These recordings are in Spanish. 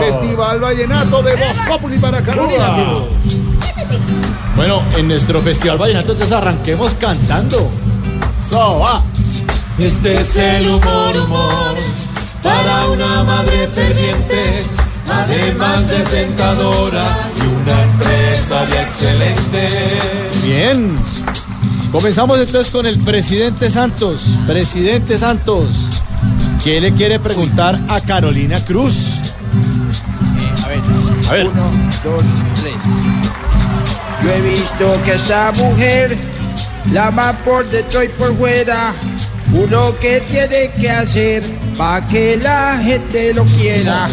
Festival Vallenato de Voz Populi para Carolina. Bueno, en nuestro Festival Vallenato entonces arranquemos cantando. So, va. Este es el humor, humor, para una madre ferviente, además de sentadora y una empresaria excelente. Bien. Comenzamos entonces con el presidente Santos. Presidente Santos, ¿qué le quiere preguntar a Carolina Cruz? A ver, uno, dos, tres. Yo he visto que esa mujer la ama por dentro y por fuera. Uno que tiene que hacer para que la gente lo quiera.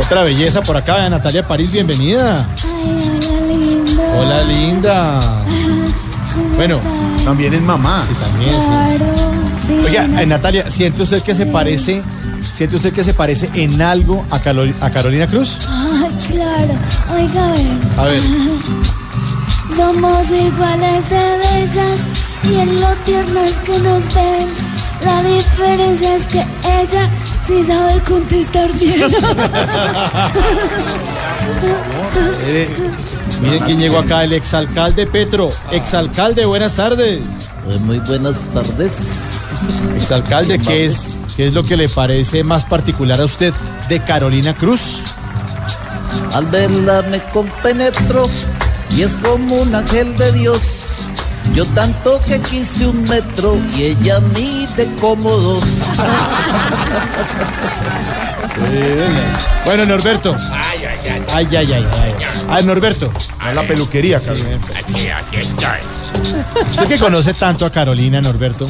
Otra belleza por acá, Natalia París, bienvenida. Ay, hola linda. Bueno, También es mamá. sí, también, sí. Oiga, eh, Natalia, ¿siente usted que se parece, siente usted que se parece en algo a, Calo- a Carolina Cruz? Ay, claro. Oiga, a ver. A ver, Somos iguales de bellas y en lo tiernas que nos ven. La diferencia es que ella sí sabe contestar bien. eh, miren quién llegó acá, el exalcalde Petro. Exalcalde, buenas tardes. Eh, Muy buenas tardes. Exalcalde, ¿qué es, ¿qué es lo que le parece más particular a usted de Carolina Cruz? Al verla me compenetro y es como un ángel de Dios. Yo tanto que quise un metro y ella mide como dos. Bueno, Norberto. Ay, ay, ay. ay, Ah, Norberto. A la peluquería, Carolina. Aquí, aquí estoy. Usted que conoce tanto a Carolina, Norberto,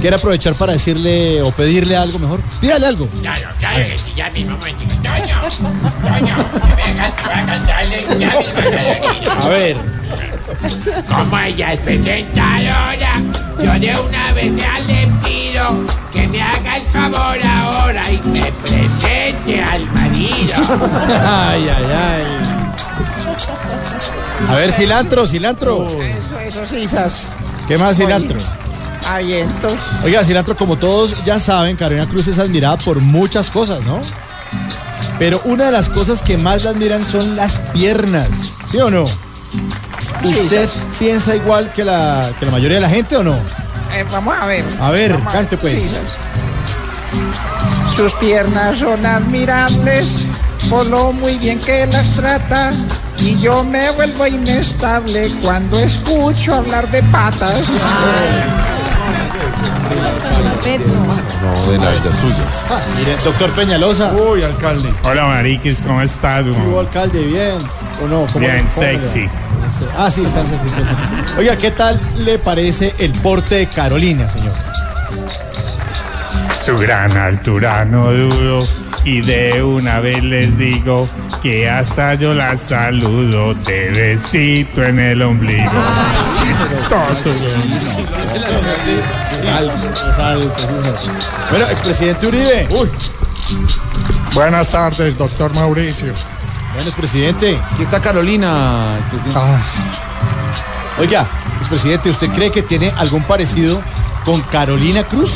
quiere aprovechar para decirle o pedirle algo mejor. Pídale algo. Claro, claro que sí, ya mismo, un momentico. Toño, Toño, venga, te voy a cantarle ya mismo, Carolina. A ver. Como ella es presentadora, yo de una vez le pido que me haga el favor ahora y me presente al marido. Ay, ay, ay. A ver, cilantro, cilantro. Eso, eso, sisas. ¿Qué más cilantro? Avientos. Oiga, cilantro, como todos ya saben, Carolina Cruz es admirada por muchas cosas, ¿no? Pero una de las cosas que más la admiran son las piernas, ¿sí o no? ¿Usted Sí, piensa igual que la, que la mayoría de la gente o no? Eh, vamos a ver. A ver, Vamos cante, pues. Sus piernas son admirables por lo muy bien que las trata. Y yo me vuelvo inestable cuando escucho hablar de patas. No, de las, suyas. Ah, mire, doctor Peñalosa. Uy, alcalde. Hola Mariquis, ¿cómo estás? ¿Hubo alcalde? Bien. ¿O no? ¿Cómo- Bien, cómo va? Ah, sí, está sexy. Oiga, ¿qué tal le parece el porte de Carolina, señor? Su gran altura no dudo y de una vez les digo que hasta yo la saludo de besito en el ombligo. Chistoso. Bueno, expresidente Uribe. Uy, Buenas tardes, doctor Mauricio. Bueno, expresidente. Aquí está Carolina. Oiga, expresidente, ¿usted cree que tiene algún parecido con Carolina Cruz?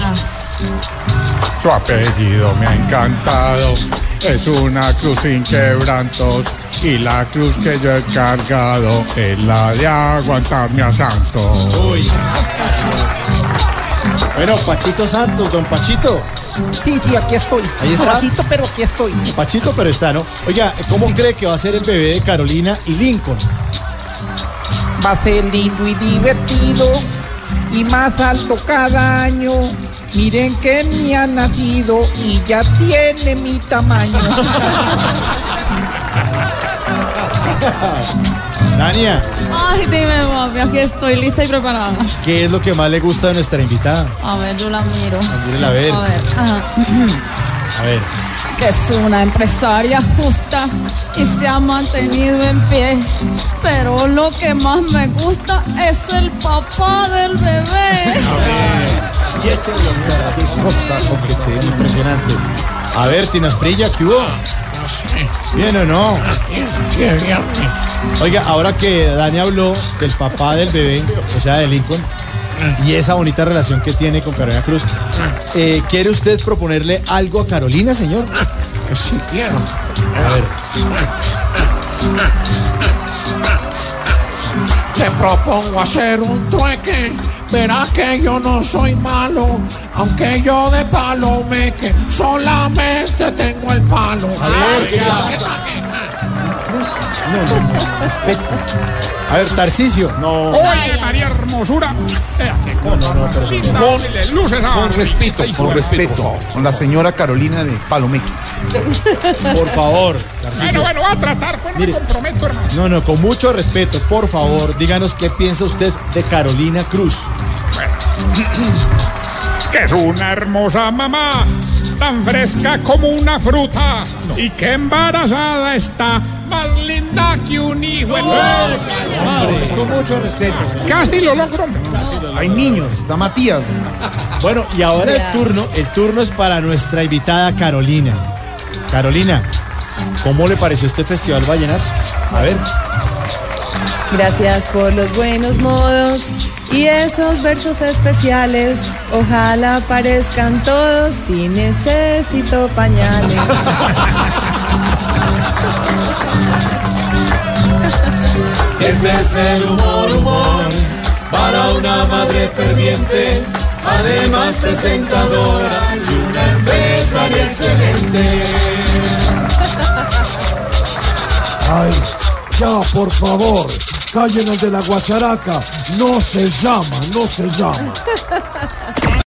Su apellido me ha encantado. Es una cruz sin quebrantos y la cruz que yo he cargado es la de aguantarme a santo. Uy. Bueno, Pachito Santos, don Pachito. Sí, sí, aquí estoy. Ahí está. Bajito, pero aquí estoy. Pachito, pero está, ¿no? Oiga, ¿cómo cree que va a ser el bebé de Carolina y Lincoln? Va a ser lindo y divertido y más alto cada año. Miren que me ha nacido y ya tiene mi tamaño. Dania, Ay, dime, mami, aquí estoy lista y preparada. ¿qué es lo que más le gusta de nuestra invitada? A ver, yo la miro. Mírela a ver. A ver, ajá. A ver. que es una empresaria justa y se ha mantenido en pie. Pero lo que más me gusta es el papá del bebé. Y échenle una qué cosa impresionante. A ver, Tina Asprilla, ¿qué hubo? ¿Bien o no? Oiga, ahora que Dani habló del papá del bebé, o sea, de Lincoln, y esa bonita relación que tiene con Carolina Cruz. Eh, ¿Quiere usted proponerle algo a Carolina, señor? Sí, quiero. A ver. Te propongo hacer un trueque. Verás que yo no soy malo, aunque yo de palo me que solamente tengo el palo. A ver, Tarcisio. No. Oye, María Hermosura. Dale luces a- Con respeto, con respeto. Con la señora Carolina de Palomeque. Por favor, Bueno, Tarcisio. bueno, va a tratar, pues no Mire. me comprometo, hermano. No, no, con mucho respeto, por favor, díganos qué piensa usted de Carolina Cruz. Que es una hermosa mamá, tan fresca como una fruta. Y que embarazada está, más linda que un hijo. hermano. con mucho respeto. señor. Casi lo logro. Hay niños, está Matías. Bueno, y ahora el turno, el turno es para nuestra invitada Carolina. Carolina, ¿cómo le pareció este festival Vallenato? A ver, Gracias por los buenos modos y esos versos especiales. Ojalá aparezcan todos si necesito pañales. Este es el humor, humor, para una madre ferviente, además presentadora y una empresaria excelente. Ay, ya, por favor, callen el de la guacharaca. No se llama, no se llama.